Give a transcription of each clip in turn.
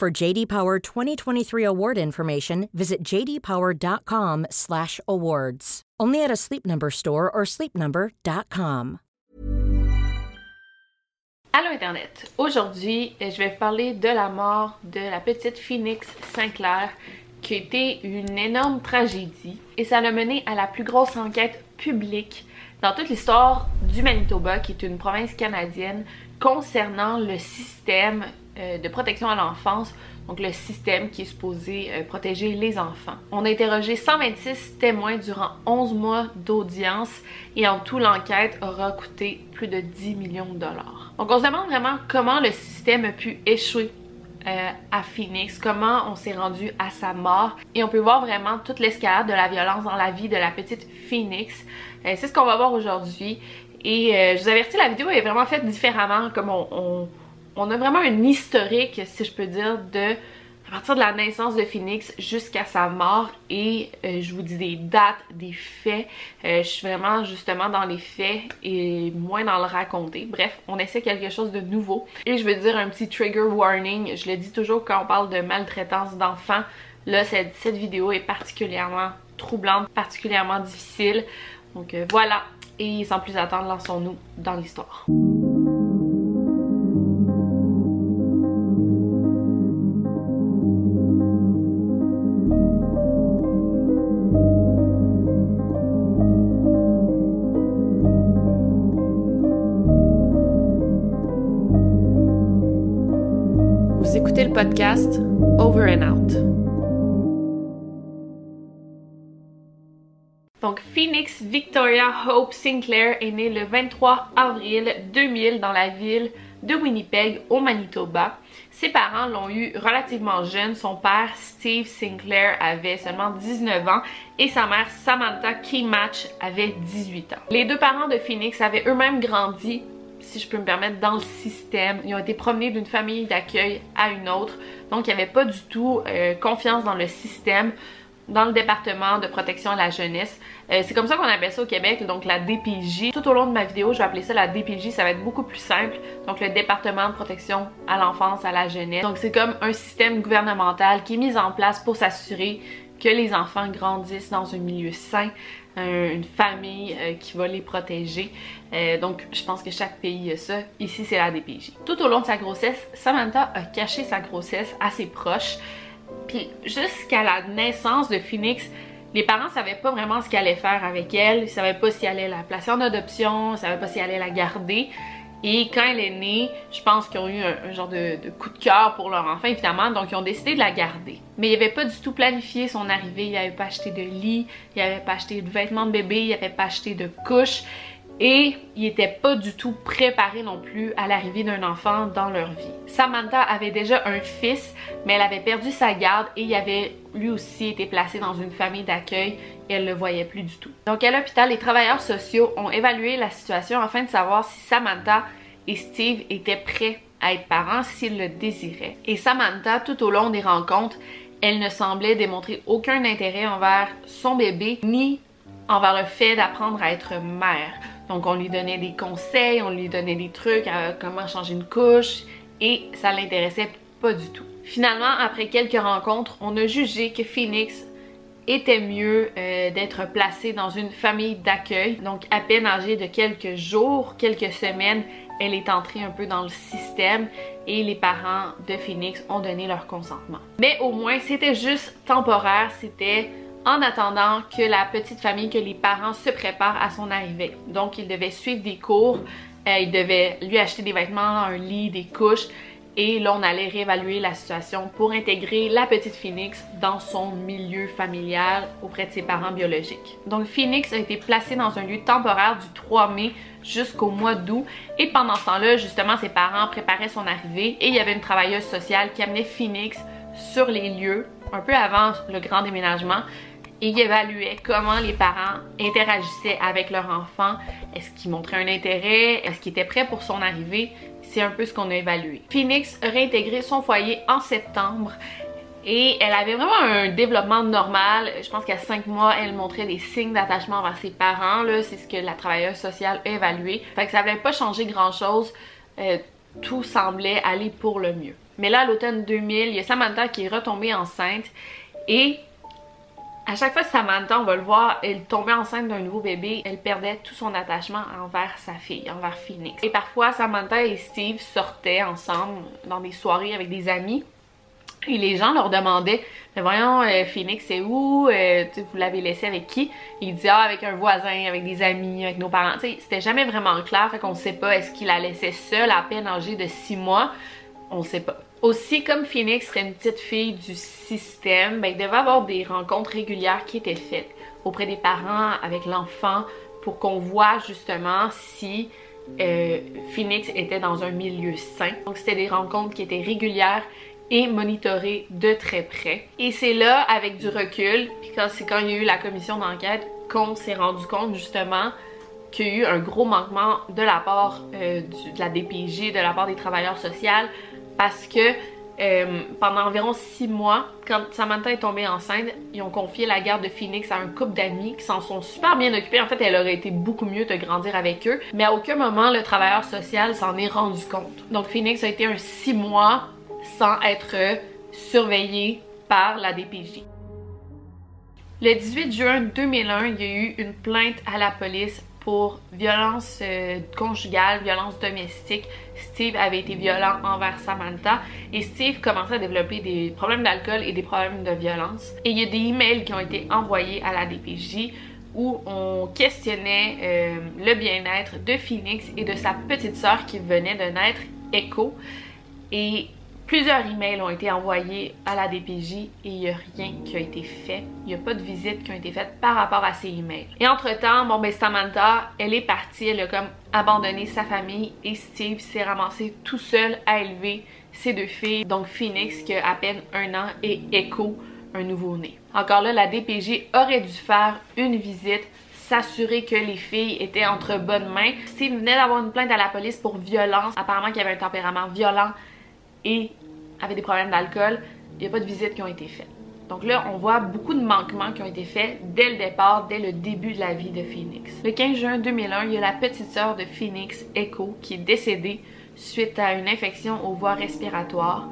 For JD Power 2023 award information, visit jdpower.com/awards. Only at a Sleep Number store or sleepnumber.com. Allô Internet! Aujourd'hui, je vais parler de la mort de la petite Phoenix Sinclair, qui été une énorme tragédie et ça l'a mené à la plus grosse enquête publique dans toute l'histoire du Manitoba, qui est une province canadienne, concernant le système euh, de protection à l'enfance, donc le système qui est supposé euh, protéger les enfants. On a interrogé 126 témoins durant 11 mois d'audience et en tout l'enquête aura coûté plus de 10 millions de dollars. Donc on se demande vraiment comment le système a pu échouer euh, à Phoenix, comment on s'est rendu à sa mort. Et on peut voir vraiment toute l'escalade de la violence dans la vie de la petite Phoenix. C'est ce qu'on va voir aujourd'hui. Et euh, je vous avertis, la vidéo est vraiment faite différemment, comme on, a vraiment un historique, si je peux dire, de à partir de la naissance de Phoenix jusqu'à sa mort et euh, je vous dis des dates, des faits. Euh, je suis vraiment justement dans les faits et moins dans le raconter. Bref, on essaie quelque chose de nouveau. Et je veux dire un petit trigger warning. Je le dis toujours quand on parle de maltraitance d'enfants. Là, cette, vidéo est particulièrement troublante, particulièrement difficile. Donc voilà. Et sans plus attendre, lançons-nous dans l'histoire. le podcast Over and Out. Victoria Hope Sinclair est née le 23 avril 2000 dans la ville de Winnipeg, au Manitoba. Ses parents l'ont eu relativement jeune. Son père, Steve Sinclair, avait seulement 19 ans et sa mère, Samantha Keymatch, avait 18 ans. Les deux parents de Phoenix avaient eux-mêmes grandi si je peux me permettre, dans le système. Ils ont été promenés d'une famille d'accueil à une autre. Donc, il n'y avait pas du tout euh, confiance dans le système, dans le département de protection à la jeunesse. Euh, c'est comme ça qu'on appelle ça au Québec, donc la DPJ. Tout au long de ma vidéo, je vais appeler ça la DPJ, ça va être beaucoup plus simple. Donc, le département de protection à l'enfance, à la jeunesse. Donc, c'est comme un système gouvernemental qui est mis en place pour s'assurer que les enfants grandissent dans un milieu sain, une famille euh, qui va les protéger. Euh, donc, je pense que chaque pays a ça. Ici, c'est la DPJ. Tout au long de sa grossesse, Samantha a caché sa grossesse à ses proches. Puis, jusqu'à la naissance de Phoenix, les parents savaient pas vraiment ce qu'ils allaient faire avec elle. Ils savaient pas s'ils allaient la placer en adoption, ils savaient pas s'ils allaient la garder. Et quand elle est née, je pense qu'ils ont eu un, genre de, coup de cœur pour leur enfant, évidemment, donc ils ont décidé de la garder. Mais ils n'avaient pas du tout planifié son arrivée, ils n'avaient pas acheté de lit, ils n'avaient pas acheté de vêtements de bébé, ils n'avaient pas acheté de couches. Et ils n'étaient pas du tout préparés non plus à l'arrivée d'un enfant dans leur vie. Samantha avait déjà un fils, mais elle avait perdu sa garde et il avait lui aussi été placé dans une famille d'accueil et elle le voyait plus du tout. Donc à l'hôpital, les travailleurs sociaux ont évalué la situation afin de savoir si Samantha et Steve étaient prêts à être parents s'ils le désiraient. Et Samantha, tout au long des rencontres, elle ne semblait démontrer aucun intérêt envers son bébé ni envers le fait d'apprendre à être mère. Donc on lui donnait des conseils, on lui donnait des trucs, à comment changer une couche et ça l'intéressait pas du tout. Finalement, après quelques rencontres, on a jugé que Phoenix était mieux euh, d'être placée dans une famille d'accueil. Donc à peine âgée de quelques jours, quelques semaines, elle est entrée un peu dans le système et les parents de Phoenix ont donné leur consentement. Mais au moins, c'était juste temporaire, c'était en attendant que la petite famille, que les parents se préparent à son arrivée. Donc, il devait suivre des cours, euh, il devait lui acheter des vêtements, un lit, des couches, Et là, on allait réévaluer la situation pour intégrer la petite Phoenix dans son milieu familial auprès de ses parents biologiques. Donc, Phoenix a été placée dans un lieu temporaire du 3 mai jusqu'au mois d'août. Et pendant ce temps-là, justement, ses parents préparaient son arrivée et il y avait une travailleuse sociale qui amenait Phoenix sur les lieux un peu avant le grand déménagement il évaluait comment les parents interagissaient avec leur enfant. Est-ce qu'ils montraient un intérêt? Est-ce qu'ils étaient prêts pour son arrivée? C'est un peu ce qu'on a évalué. Phoenix a réintégré son foyer en septembre et elle avait vraiment un développement normal. Je pense qu'à 5 mois, elle montrait des signes d'attachement vers ses parents. C'est ce que la travailleuse sociale a évalué. Fait que ça n'avait pas changé grand-chose. Euh, tout semblait aller pour le mieux. Mais là, à l'automne 2000, il y a Samantha qui est retombée enceinte et à chaque fois que Samantha, on va le voir, elle tombait enceinte d'un nouveau bébé, elle perdait tout son attachement envers sa fille, envers Phoenix. Et parfois, Samantha et Steve sortaient ensemble dans des soirées avec des amis. Et les gens leur demandaient, mais voyons, euh, Phoenix, c'est où? Euh, vous l'avez laissé avec qui? Ils disaient, ah, avec un voisin, avec des amis, avec nos parents. C'était jamais vraiment clair, fait qu'on sait pas, est-ce qu'il la laissait seule à peine âgée de 6 mois? On sait pas. Aussi, comme Phoenix serait une petite fille du système, ben, il devait avoir des rencontres régulières qui étaient faites auprès des parents, avec l'enfant, pour qu'on voit justement si euh, Phoenix était dans un milieu sain. Donc c'était des rencontres qui étaient régulières et monitorées de très près. Et c'est là, avec du recul, puis quand c'est quand il y a eu la commission d'enquête, qu'on s'est rendu compte justement qu'il y a eu un gros manquement de la part euh, de la DPJ, de la part des travailleurs sociaux, parce que euh, pendant environ six mois, quand Samantha est tombée enceinte, ils ont confié la garde de Phoenix à un couple d'amis qui s'en sont super bien occupés. En fait, elle aurait été beaucoup mieux de grandir avec eux, mais à aucun moment le travailleur social s'en est rendu compte. Donc Phoenix a été un six mois sans être surveillé par la DPJ. Le 18 juin 2001, il y a eu une plainte à la police pour violence euh, conjugale, violence domestique. Steve avait été violent envers Samantha et Steve commençait à développer des problèmes d'alcool et des problèmes de violence. Et il y a des emails qui ont été envoyés à la DPJ où on questionnait euh, le bien-être de Phoenix et de sa petite sœur qui venait de naître, Echo. Plusieurs emails ont été envoyés à la DPJ et il n'y a rien qui a été fait. Il n'y a pas de visites qui ont été faites par rapport à ces emails. Et entre-temps, bon ben Samantha, elle est partie, elle a comme abandonné sa famille et Steve s'est ramassé tout seul à élever ses deux filles, donc Phoenix qui a à peine un an et Echo, un nouveau-né. Encore là, la DPJ aurait dû faire une visite s'assurer que les filles étaient entre bonnes mains. Steve venait d'avoir une plainte à la police pour violence. Apparemment qu'il avait un tempérament violent et avait des problèmes d'alcool, il n'y a pas de visites qui ont été faites. Donc là, on voit beaucoup de manquements qui ont été faits dès le départ, dès le début de la vie de Phoenix. Le 15 juin 2001, il y a la petite sœur de Phoenix, Echo, qui est décédée suite à une infection aux voies respiratoires.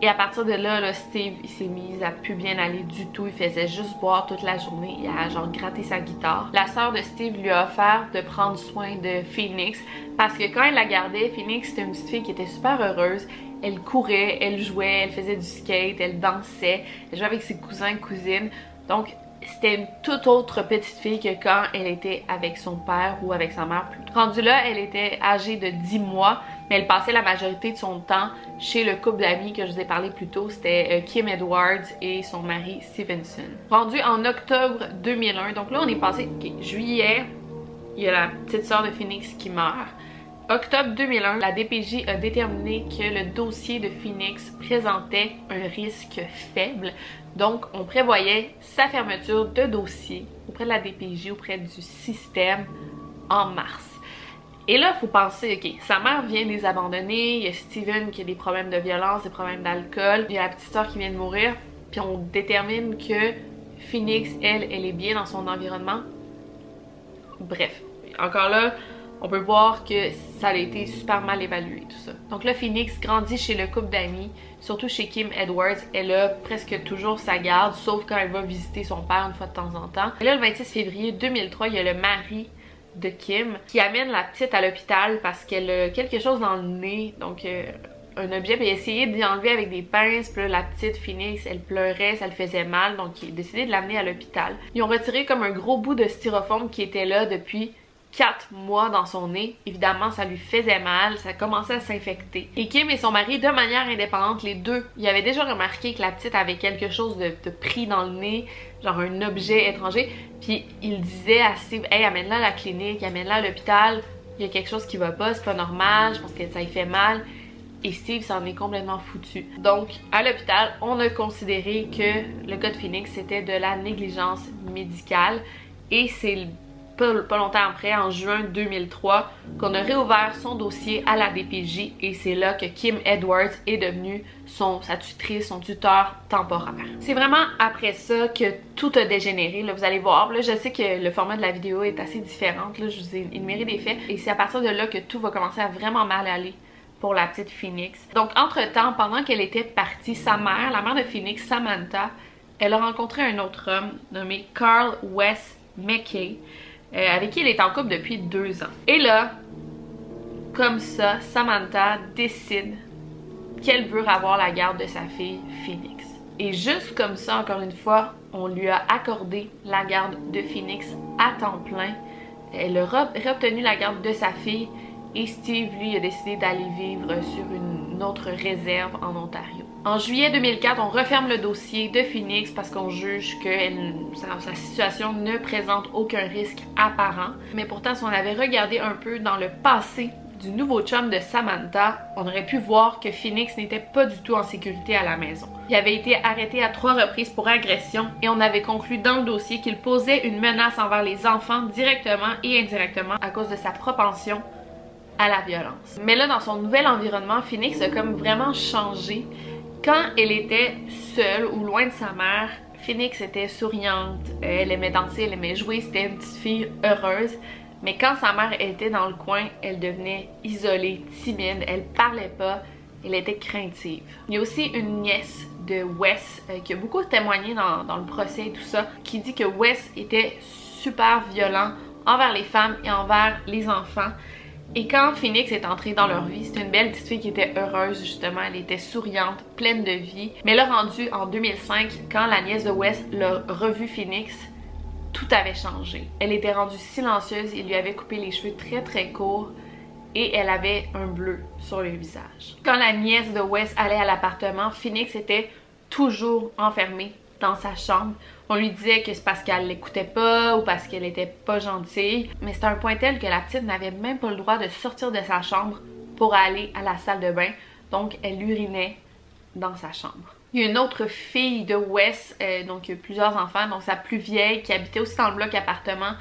Et à partir de là, Steve, s'est mis à plus bien aller du tout. Il faisait juste boire toute la journée. Il a genre gratté sa guitare. La sœur de Steve lui a offert de prendre soin de Phoenix parce que quand elle la gardait, Phoenix c'était une petite fille qui était super heureuse elle courait, elle jouait, elle faisait du skate, elle dansait, elle jouait avec ses cousins et cousines. Donc, c'était une toute autre petite fille que quand elle était avec son père ou avec sa mère. Rendue là, elle était âgée de 10 mois, mais elle passait la majorité de son temps chez le couple d'amis que je vous ai parlé plus tôt. C'était euh, Kim Edwards et son mari Stevenson. Rendue en octobre 2001, donc là on est passé juillet, il y a la petite sœur de Phoenix qui meurt. Octobre 2001, la DPJ a déterminé que le dossier de Phoenix présentait un risque faible. Donc, on prévoyait sa fermeture de dossier auprès de la DPJ, auprès du système en mars. Et là, il faut penser, ok, sa mère vient les abandonner, il y a Steven qui a des problèmes de violence, des problèmes d'alcool, il y a la petite soeur qui vient de mourir, puis on détermine que Phoenix, elle, elle est bien dans son environnement. Bref, encore là, on peut voir que ça a été super mal évalué tout ça. Donc là, Phoenix grandit chez le couple d'amis, surtout chez Kim Edwards. Elle a presque toujours sa garde, sauf quand elle va visiter son père une fois de temps en temps. Et là, le 26 février 2003, il y a le mari de Kim qui amène la petite à l'hôpital parce qu'elle a quelque chose dans le nez, donc euh, un objet, puis essayé d'y enlever avec des pinces, puis là, la petite Phoenix, elle pleurait, ça le faisait mal, donc il a décidé de l'amener à l'hôpital. Ils ont retiré comme un gros bout de styrofoam qui était là depuis quatre mois dans son nez. Évidemment, ça lui faisait mal, ça commençait à s'infecter. Et Kim et son mari, de manière indépendante, les deux, ils avaient déjà remarqué que la petite avait quelque chose de, pris dans le nez, genre un objet étranger. Puis il disait à Steve, hey, amène-la à la clinique, amène-la à l'hôpital, il y a quelque chose qui va pas, c'est pas normal, je pense que ça lui fait mal. Et Steve s'en est complètement foutu. Donc, à l'hôpital, on a considéré que le cas de Phoenix, c'était de la négligence médicale. Et c'est pas, longtemps après, en juin 2003, qu'on a réouvert son dossier à la DPJ et c'est là que Kim Edwards est devenue son, sa tutrice, son tuteur temporaire. C'est vraiment après ça que tout a dégénéré, là, vous allez voir. Là, je sais que le format de la vidéo est assez différent, là, je vous ai énuméré des faits et c'est à partir de là que tout va commencer à vraiment mal aller pour la petite Phoenix. Donc, entre-temps, pendant qu'elle était partie, sa mère, la mère de Phoenix, Samantha, elle a rencontré un autre homme nommé Carl West McKay, euh, avec qui elle est en couple depuis deux ans. Et là, comme ça, Samantha décide qu'elle veut avoir la garde de sa fille Phoenix. Et juste comme ça, encore une fois, on lui a accordé la garde de Phoenix à temps plein. Elle a réobtenu la garde de sa fille et Steve, lui, a décidé d'aller vivre sur une autre réserve en Ontario. En juillet 2004, on referme le dossier de Phoenix parce qu'on juge que sa, situation ne présente aucun risque apparent. Mais pourtant, si on avait regardé un peu dans le passé du nouveau chum de Samantha, on aurait pu voir que Phoenix n'était pas du tout en sécurité à la maison. Il avait été arrêté à trois reprises pour agression et on avait conclu dans le dossier qu'il posait une menace envers les enfants directement et indirectement à cause de sa propension à la violence. Mais là, dans son nouvel environnement, Phoenix a comme vraiment changé quand elle était seule ou loin de sa mère, Phoenix était souriante, elle aimait danser, elle aimait jouer, c'était une petite fille heureuse. Mais quand sa mère était dans le coin, elle devenait isolée, timide, elle parlait pas, elle était craintive. Il y a aussi une nièce de Wes euh, qui a beaucoup témoigné dans, dans le procès et tout ça, qui dit que Wes était super violent envers les femmes et envers les enfants. Et quand Phoenix est entrée dans leur vie, c'était une belle petite fille qui était heureuse justement, elle était souriante, pleine de vie. Mais là rendu en 2005, quand la nièce de Wes l'a revu Phoenix, tout avait changé. Elle était rendue silencieuse, il lui avait coupé les cheveux très très courts et elle avait un bleu sur le visage. Quand la nièce de Wes allait à l'appartement, Phoenix était toujours enfermée dans sa chambre. On lui disait que c'est parce qu'elle l'écoutait pas ou parce qu'elle était pas gentille. Mais c'était un point tel que la petite n'avait même pas le droit de sortir de sa chambre pour aller à la salle de bain. Donc elle urinait dans sa chambre. Il y a une autre fille de Wes, euh, donc plusieurs enfants, donc sa plus vieille, qui habitait aussi dans le bloc appartement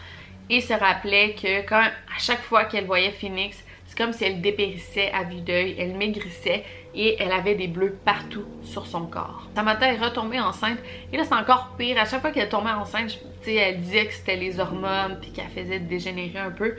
et se rappelait que quand à chaque fois qu'elle voyait Phoenix, c'est comme si elle dépérissait à vue d'œil, elle maigrissait et elle avait des bleus partout sur son corps. Samantha est retombée enceinte et là c'est encore pire. À chaque fois qu'elle tombait enceinte, elle disait que c'était les hormones puis qu'elle faisait dégénérer un peu.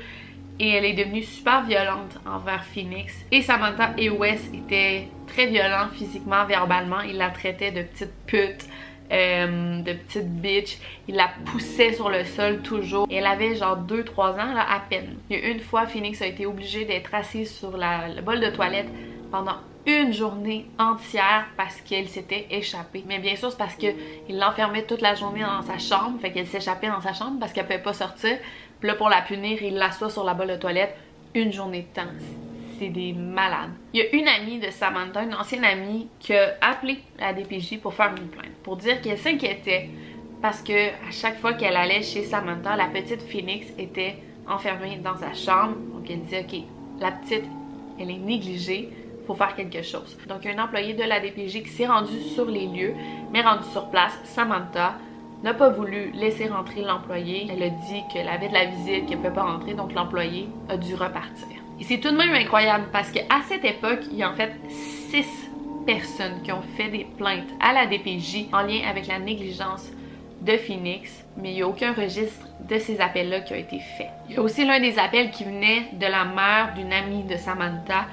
Et elle est devenue super violente envers Phoenix. Et Samantha et Wes étaient très violents physiquement, verbalement. Ils la traitaient de petite pute, euh, de petite bitch. Ils la poussaient sur le sol toujours. elle avait genre 2-3 ans là, à peine. Il une fois, Phoenix a été obligée d'être assise sur la, le bol de toilette pendant une journée entière parce qu'elle s'était échappée. Mais bien sûr, c'est parce qu'il l'enfermait toute la journée dans sa chambre, fait qu'elle s'échappait dans sa chambre parce qu'elle pouvait pas sortir. Puis là, pour la punir, il l'assoit sur la bolle de toilette une journée de temps. C'est des malades. Il y a une amie de Samantha, une ancienne amie, qui a appelé la DPJ pour faire une plainte, pour dire qu'elle s'inquiétait parce que à chaque fois qu'elle allait chez Samantha, la petite Phoenix était enfermée dans sa chambre. Donc elle disait, ok, la petite, elle est négligée faut faire quelque chose. Donc, un employé de la DPJ qui s'est rendu sur les lieux, mais rendu sur place, Samantha n'a pas voulu laisser rentrer l'employé. Elle a dit qu'elle avait de la visite, qu'elle ne pouvait pas rentrer, donc l'employé a dû repartir. Et c'est tout de même incroyable parce qu'à cette époque, il y a en fait six personnes qui ont fait des plaintes à la DPJ en lien avec la négligence de Phoenix, mais il n'y a aucun registre de ces appels-là qui a été fait. Il y a aussi l'un des appels qui venait de la mère d'une amie de Samantha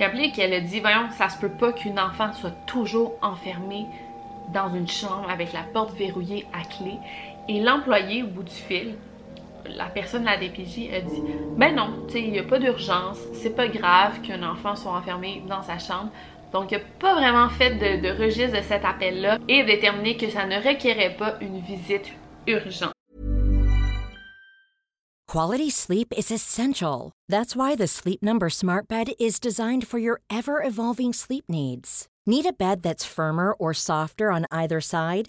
Rappelez qu'elle a dit, voyons, ça se peut pas qu'une enfant soit toujours enfermée dans une chambre avec la porte verrouillée à clé. Et l'employé au bout du fil, la personne de la DPJ a dit, ben non, il n'y a pas d'urgence, c'est pas grave qu'un enfant soit enfermé dans sa chambre. Donc, il n'a pas vraiment fait de, de registre de cet appel-là et déterminé que ça ne requérait pas une visite urgente. Quality sleep is essential. That's why the Sleep Number Smart Bed is designed for your ever evolving sleep needs. Need a bed that's firmer or softer on either side?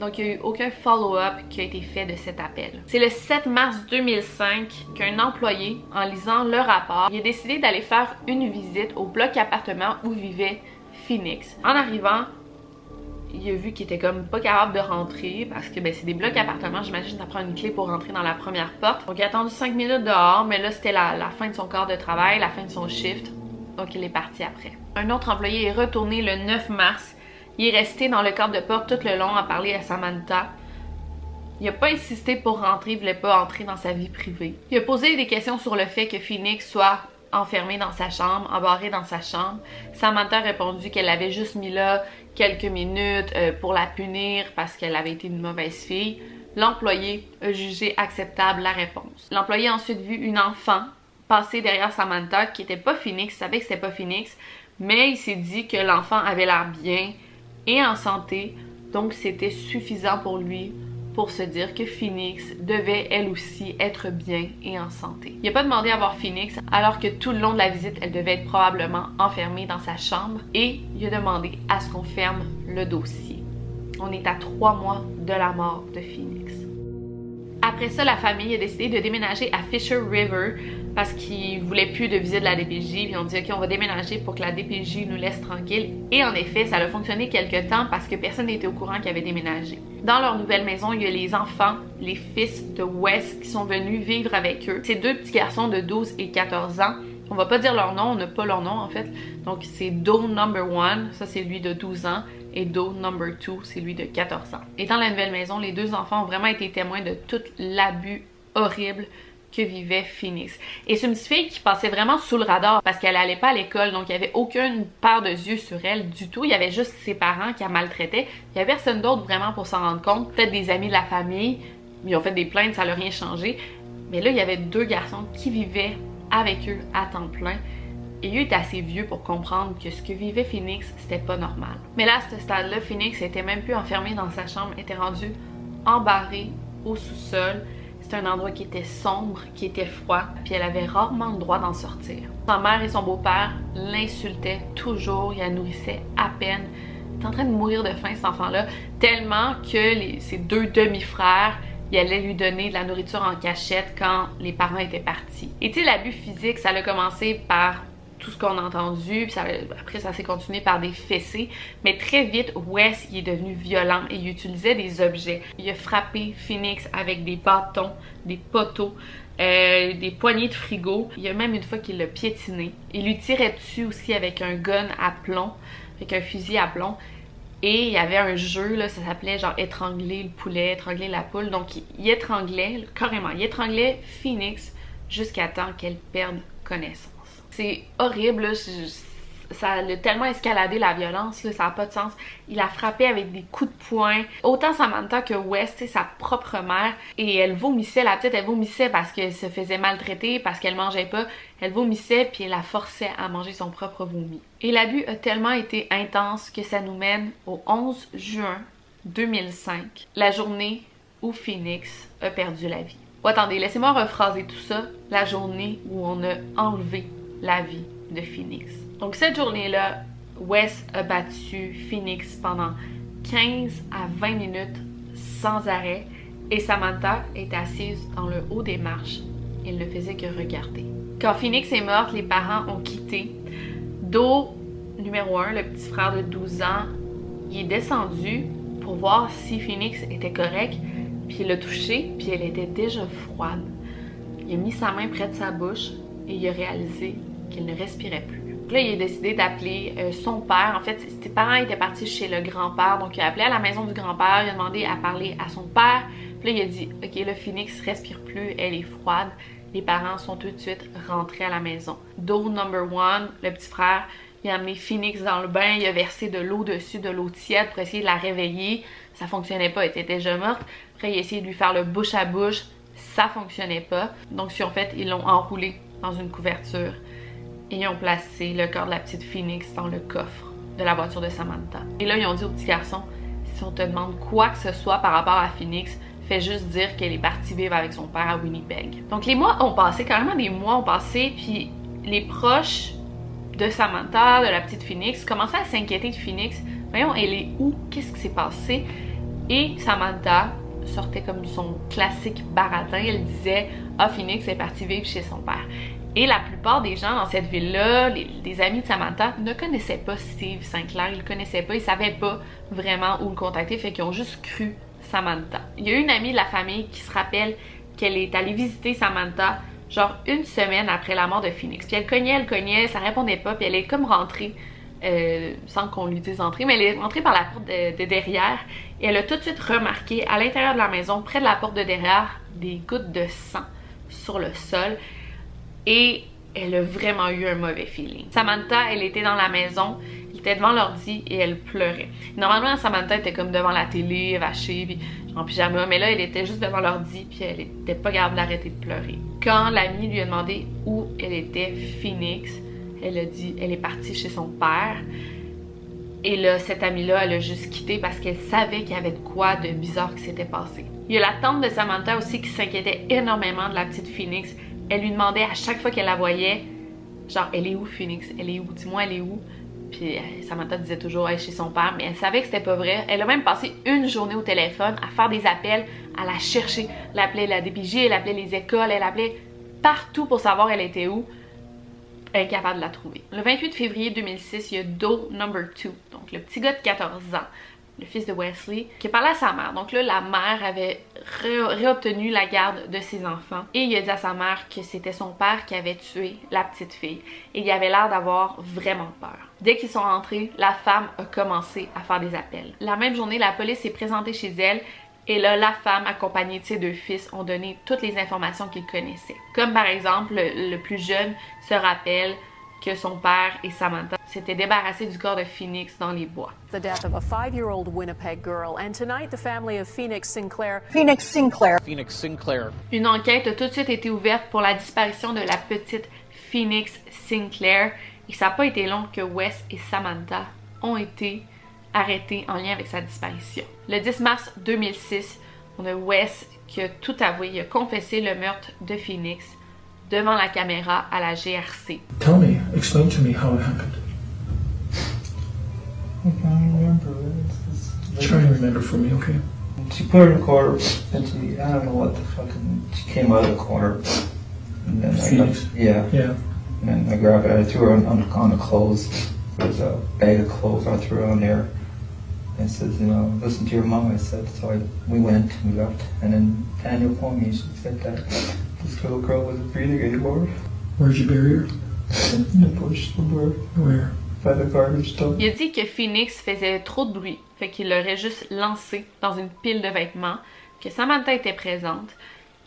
Donc, il n'y a eu aucun follow-up qui a été fait de cet appel. C'est le 7 mars 2005 qu'un employé, en lisant le rapport, il a décidé d'aller faire une visite au bloc appartement où vivait Phoenix. En arrivant, il a vu qu'il était comme pas capable de rentrer parce que ben, c'est des blocs appartements, j'imagine ça prend une clé pour rentrer dans la première porte. Donc il a attendu 5 minutes dehors, mais là c'était la, la, fin de son quart de travail, la fin de son shift. Donc il est parti après. Un autre employé est retourné le 9 mars il est resté dans le cadre de porte tout le long à parler à Samantha. Il n'a pas insisté pour rentrer, il voulait pas entrer dans sa vie privée. Il a posé des questions sur le fait que Phoenix soit enfermé dans sa chambre, embarré dans sa chambre. Samantha a répondu qu'elle avait juste mis là quelques minutes euh, pour la punir parce qu'elle avait été une mauvaise fille. L'employé a jugé acceptable la réponse. L'employé a ensuite vu une enfant passer derrière Samantha qui était pas Phoenix, il savait que c'était pas Phoenix, mais il s'est dit que l'enfant avait l'air bien, et en santé, donc c'était suffisant pour lui pour se dire que Phoenix devait elle aussi être bien et en santé. Il n'a pas demandé à voir Phoenix alors que tout le long de la visite, elle devait être probablement enfermée dans sa chambre et il a demandé à ce qu'on ferme le dossier. On est à trois mois de la mort de Phoenix. Après ça, la famille a décidé de déménager à Fisher River parce qu'ils voulaient plus de visite de la DPJ. Puis on dit, OK, on va déménager pour que la DPJ nous laisse tranquille. Et en effet, ça a fonctionné quelques temps parce que personne n'était au courant qu'ils avaient déménagé. Dans leur nouvelle maison, il y a les enfants, les fils de Wes qui sont venus vivre avec eux. Ces deux petits garçons de 12 et 14 ans. On va pas dire leur nom, on n'a pas leur nom en fait. Donc c'est Doe number one, ça c'est lui de 12 ans et Do number 2, c'est lui de 14 ans. Et dans la nouvelle maison, les deux enfants ont vraiment été témoins de tout l'abus horrible que vivait Phoenix. Et c'est une fille qui passait vraiment sous le radar parce qu'elle allait pas à l'école, donc il y avait aucune paire de yeux sur elle du tout. Il y avait juste ses parents qui la maltraitaient. Il y avait personne d'autre vraiment pour s'en rendre compte. Peut-être des amis de la famille, ils ont fait des plaintes, ça n'a rien changé. Mais là, il y avait deux garçons qui vivaient avec eux à temps plein. Et eux étaient assez vieux pour comprendre que ce que vivait Phoenix, c'était pas normal. Mais là, à ce stade-là, Phoenix était même plus enfermé dans sa chambre, était rendu embarré au sous-sol. C'était un endroit qui était sombre, qui était froid, puis elle avait rarement le droit d'en sortir. Sa mère et son beau-père l'insultaient toujours, il la nourrissait à peine. Il était en train de mourir de faim, cet enfant-là, tellement que ses deux demi-frères il allait lui donner de la nourriture en cachette quand les parents étaient partis. Et tu sais, l'abus physique, ça a commencé par tout ce qu'on a entendu, puis après ça s'est continué par des fessées, mais très vite Wes il est devenu violent et il utilisait des objets. Il a frappé Phoenix avec des bâtons, des poteaux, euh, des poignées de frigo. Il y a même une fois qu'il l'a piétiné. Il lui tirait dessus aussi avec un gun à plomb, avec un fusil à plomb. Et il y avait un jeu, ça s'appelait genre étrangler le poulet, étrangler la poule. Donc il étranglait, carrément, il étranglait Phoenix jusqu'à temps qu'elle perde connaissance. C'est horrible, ça a tellement escaladé la violence, ça n'a pas de sens. Il a frappé avec des coups de poing. Autant Samantha que West, sa propre mère. Et elle vomissait, la petite, elle vomissait parce qu'elle se faisait maltraiter, parce qu'elle mangeait pas. Elle vomissait, puis elle la forçait à manger son propre vomi. Et l'abus a tellement été intense que ça nous mène au 11 juin 2005, la journée où Phoenix a perdu la vie. Oh, attendez, laissez-moi rephraser tout ça. La journée où on a enlevé la vie de Phoenix. Donc cette journée-là, Wes a battu Phoenix pendant 15 à 20 minutes sans arrêt et Samantha est assise dans le haut des marches. Elle ne faisait que regarder. Quand Phoenix est morte, les parents ont quitté. Do, numéro 1, le petit frère de 12 ans, il est descendu pour voir si Phoenix était correct, puis il l'a touché, puis elle était déjà froide. Il a mis sa main près de sa bouche et il a réalisé qu'il ne respirait plus. Là, il a décidé d'appeler euh, son père. En fait, ses parents étaient partis chez le grand-père, donc il a appelé à la maison du grand-père, il a demandé à parler à son père, Puis là, il a dit Ok, le Phoenix respire plus, elle est froide. Les parents sont tout de suite rentrés à la maison. Do number one, le petit frère, il a amené Phoenix dans le bain, il a versé de l'eau dessus, de l'eau tiède pour essayer de la réveiller. Ça fonctionnait pas, elle était déjà morte. Après, il a essayé de lui faire le bouche à bouche, ça fonctionnait pas. Donc, en fait, ils l'ont enroulé dans une couverture et ils ont placé le corps de la petite Phoenix dans le coffre de la voiture de Samantha. Et là, ils ont dit au petit garçon si on te demande quoi que ce soit par rapport à Phoenix, fais juste dire qu'elle est partie vivre avec son père à Winnipeg. Donc les mois ont passé, carrément des mois ont passé, puis les proches de Samantha, de la petite Phoenix, commençaient à s'inquiéter de Phoenix. Voyons, elle est où? Qu'est-ce qui s'est passé? Et Samantha sortait comme son classique baratin. Elle disait Ah, Phoenix est partie vivre chez son père. Et la plupart des gens dans cette ville-là, les, amis de Samantha, ne connaissaient pas Steve Sinclair, ils le connaissaient pas, ils savaient pas vraiment où le contacter, fait qu'ils ont juste cru Samantha. Il y a une amie de la famille qui se rappelle qu'elle est allée visiter Samantha genre une semaine après la mort de Phoenix. Puis elle cognait, elle cognait, ça répondait pas, puis elle est comme rentrée, euh, sans qu'on lui dise entrer, mais elle est rentrée par la porte de, derrière. Et elle a tout de suite remarqué à l'intérieur de la maison, près de la porte de derrière, des gouttes de sang sur le sol et elle a vraiment eu un mauvais feeling. Samantha, elle était dans la maison, elle était devant l'ordi et elle pleurait. Normalement, Samantha était comme devant la télé, vachée, puis en pyjama, mais là, elle était juste devant l'ordi, puis elle était pas capable d'arrêter de pleurer. Quand l'amie lui a demandé où elle était, Phoenix, elle a dit elle est partie chez son père. Et là, cette amie-là, elle a juste quitté parce qu'elle savait qu'il y avait de quoi de bizarre qui s'était passé. Il y a la tante de Samantha aussi qui s'inquiétait énormément de la petite Phoenix elle lui demandait à chaque fois qu'elle la voyait, genre, elle est où Phoenix? Elle est où? Dis-moi, elle est où? Puis euh, Samantha disait toujours, elle est chez son père, mais elle savait que c'était pas vrai. Elle a même passé une journée au téléphone à faire des appels, à la chercher. Elle appelait la DPJ, elle appelait les écoles, elle appelait partout pour savoir elle était où. Incapable de la trouver. Le 28 février 2006, il y a Doe Number 2, donc le petit gars de 14 ans, le fils de Wesley, qui parlait à sa mère. Donc là, la mère avait réobtenu la garde de ses enfants et il a dit à sa mère que c'était son père qui avait tué la petite fille et il avait l'air d'avoir vraiment peur. Dès qu'ils sont rentrés, la femme a commencé à faire des appels. La même journée, la police s'est présentée chez elle et là, la femme, accompagnée de ses deux fils, ont donné toutes les informations qu'ils connaissaient. Comme par exemple, le, le plus jeune se rappelle que son père et Samantha s'étaient débarrassés du corps de Phoenix dans les bois. The death of a five-year-old Winnipeg girl, and tonight the family of Phoenix Sinclair. Phoenix Sinclair. Phoenix Sinclair. Une enquête a tout de suite été ouverte pour la disparition de la petite Phoenix Sinclair, et ça n'a pas été long que Wes et Samantha ont été arrêtés en lien avec sa disparition. Le 10 mars 2006, on a Wes qui a tout avoué, il a confessé le meurtre de Phoenix devant la caméra à la GRC. Tell me, explain to me how it happened. I can't remember. Try and remember for me, okay? She put her in the corner, and she, I don't know what the fucking, she came out of the corner. And then Phoenix? I, yeah. Yeah. And then I grabbed it, I threw her on, on, the, on the clothes. There was a bag of clothes I threw on there. And said, you know, listen to your mom, I said. So I, we went, we left. And then Daniel called me, she said that this little girl wasn't breathing anymore? Where'd you bury her? In the bush somewhere. Where? By the garbage dump. Il a dit que Phoenix faisait trop de bruit, fait qu'il l'aurait juste lancé dans une pile de vêtements, que Samantha était présente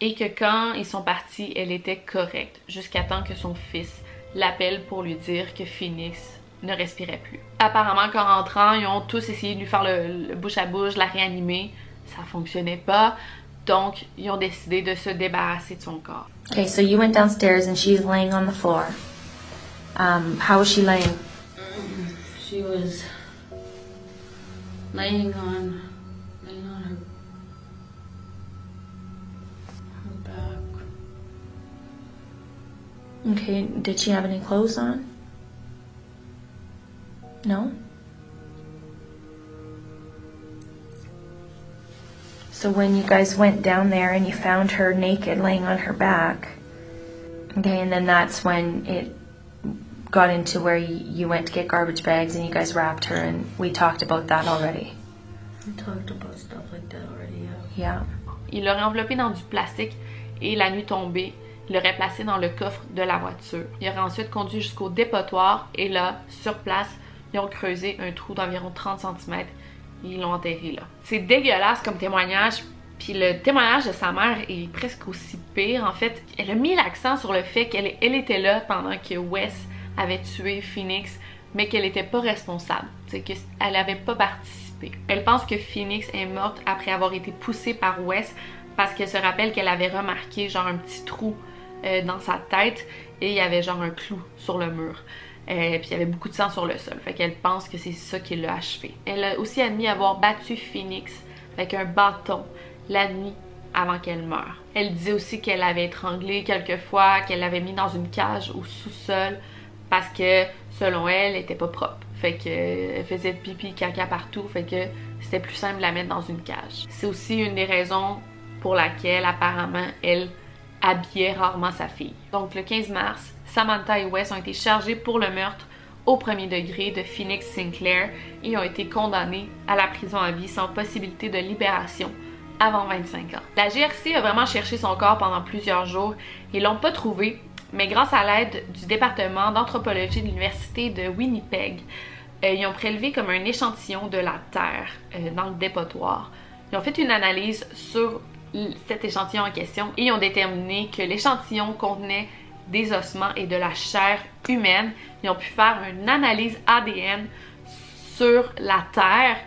et que quand ils sont partis, elle était correcte, jusqu'à temps que son fils l'appelle pour lui dire que Phoenix ne respirait plus. Apparemment qu'en rentrant, ils ont tous essayé de lui faire le, le bouche à bouche, la réanimer. Ça fonctionnait pas. Donc, ils ont décidé de se débarrasser de son corps. Okay, so you went downstairs and she's laying on the floor. Um, how was she laying? She was laying on laying on her her back. Okay, did she have any clothes on? No? So when you guys went down there and you found her naked laying on her back, okay, and then that's when it got into where you, went to get garbage bags and you guys wrapped her, and we talked about that already. We talked about stuff like that already. Yeah. Yeah. Il l'aurait enveloppé dans du plastique et la nuit tombée, il l'aurait placé dans le coffre de la voiture. Il aurait ensuite conduit jusqu'au dépotoir et là, sur place, ils ont creusé un trou d'environ 30 cm. Ils l'ont enterré là. C'est dégueulasse comme témoignage, Puis le témoignage de sa mère est presque aussi pire. En fait, elle a mis l'accent sur le fait qu'elle elle était là pendant que Wes avait tué Phoenix, mais qu'elle n'était pas responsable, c'est qu'elle n'avait pas participé. Elle pense que Phoenix est morte après avoir été poussée par Wes parce qu'elle se rappelle qu'elle avait remarqué genre un petit trou euh, dans sa tête et il y avait genre un clou sur le mur. Euh, puis il y avait beaucoup de sang sur le sol. Fait qu'elle pense que c'est ça qui l'a achevé. Elle a aussi admis avoir battu Phoenix avec un bâton la nuit avant qu'elle meure. Elle disait aussi qu'elle avait étranglé quelquefois, qu'elle l'avait mis dans une cage au sous-sol parce que selon elle, elle était pas propre. Fait qu'elle faisait pipi, caca partout, fait c'était plus simple de la mettre dans une cage. C'est aussi une des raisons pour laquelle apparemment elle habillait rarement sa fille. Donc le 15 mars, Samantha et Wes ont été chargés pour le meurtre au premier degré de Phoenix Sinclair et ont été condamnés à la prison à vie sans possibilité de libération avant 25 ans. La GRC a vraiment cherché son corps pendant plusieurs jours et l'ont pas trouvé, mais grâce à l'aide du département d'anthropologie de l'université de Winnipeg, euh, ils ont prélevé comme un échantillon de la terre euh, dans le dépotoir. Ils ont fait une analyse sur cet échantillon en question et ils ont déterminé que l'échantillon contenait des ossements et de la chair humaine. Ils ont pu faire une analyse ADN sur la Terre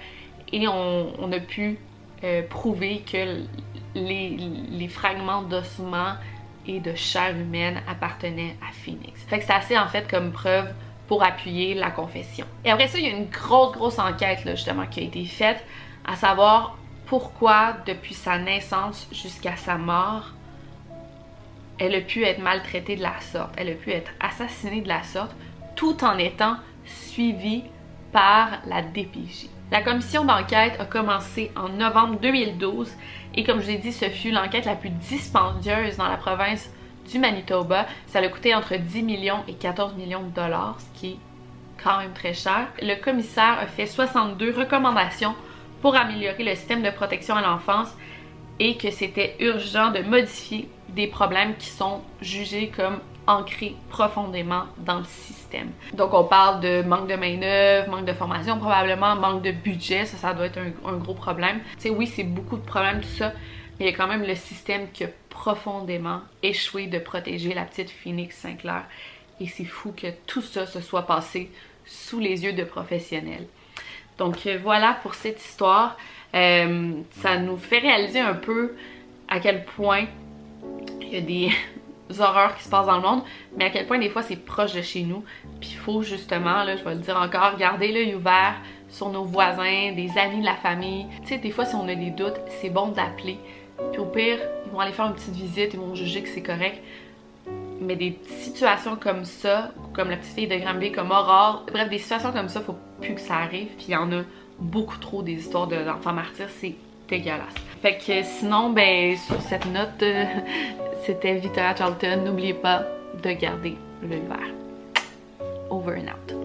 et on, a pu euh, prouver que les, fragments d'ossements et de chair humaine appartenaient à Phoenix. Fait que c'est assez en fait comme preuve pour appuyer la confession. Et après ça, il y a une grosse, grosse enquête justement qui a été faite, à savoir pourquoi depuis sa naissance jusqu'à sa mort, elle a pu être maltraitée de la sorte, elle a pu être assassinée de la sorte, tout en étant suivie par la DPJ. La commission d'enquête a commencé en novembre 2012 et comme je l'ai dit, ce fut l'enquête la plus dispendieuse dans la province du Manitoba. Ça a coûté entre 10 millions et 14 millions de dollars, ce qui est quand même très cher. Le commissaire a fait 62 recommandations pour améliorer le système de protection à l'enfance et que c'était urgent de modifier des problèmes qui sont jugés comme ancrés profondément dans le système. Donc on parle de manque de main-d'œuvre, manque de formation probablement, manque de budget, ça, ça doit être un, gros problème. Tu sais, oui, c'est beaucoup de problèmes, tout ça, mais il y a quand même le système qui a profondément échoué de protéger la petite Phoenix Sinclair. Et c'est fou que tout ça se soit passé sous les yeux de professionnels. Donc euh, voilà pour cette histoire. Euh, ça nous fait réaliser un peu à quel point il y a des horreurs qui se passent dans le monde, mais à quel point des fois c'est proche de chez nous. Puis il faut justement, là, je vais le dire encore, garder l'œil ouvert sur nos voisins, des amis de la famille. Tu sais, des fois si on a des doutes, c'est bon d'appeler. Puis au pire, ils vont aller faire une petite visite, ils vont juger que c'est correct. Mais des situations comme ça, comme la petite fille de Granby, comme Aurore, bref, des situations comme ça, faut plus que ça arrive. Puis il y en a beaucoup trop des histoires d'enfants martyrs, c'est dégueulasse. Fait que sinon, ben, sur cette note, euh, c'était Victoria Charlton. N'oubliez pas de garder le vert. Over and out.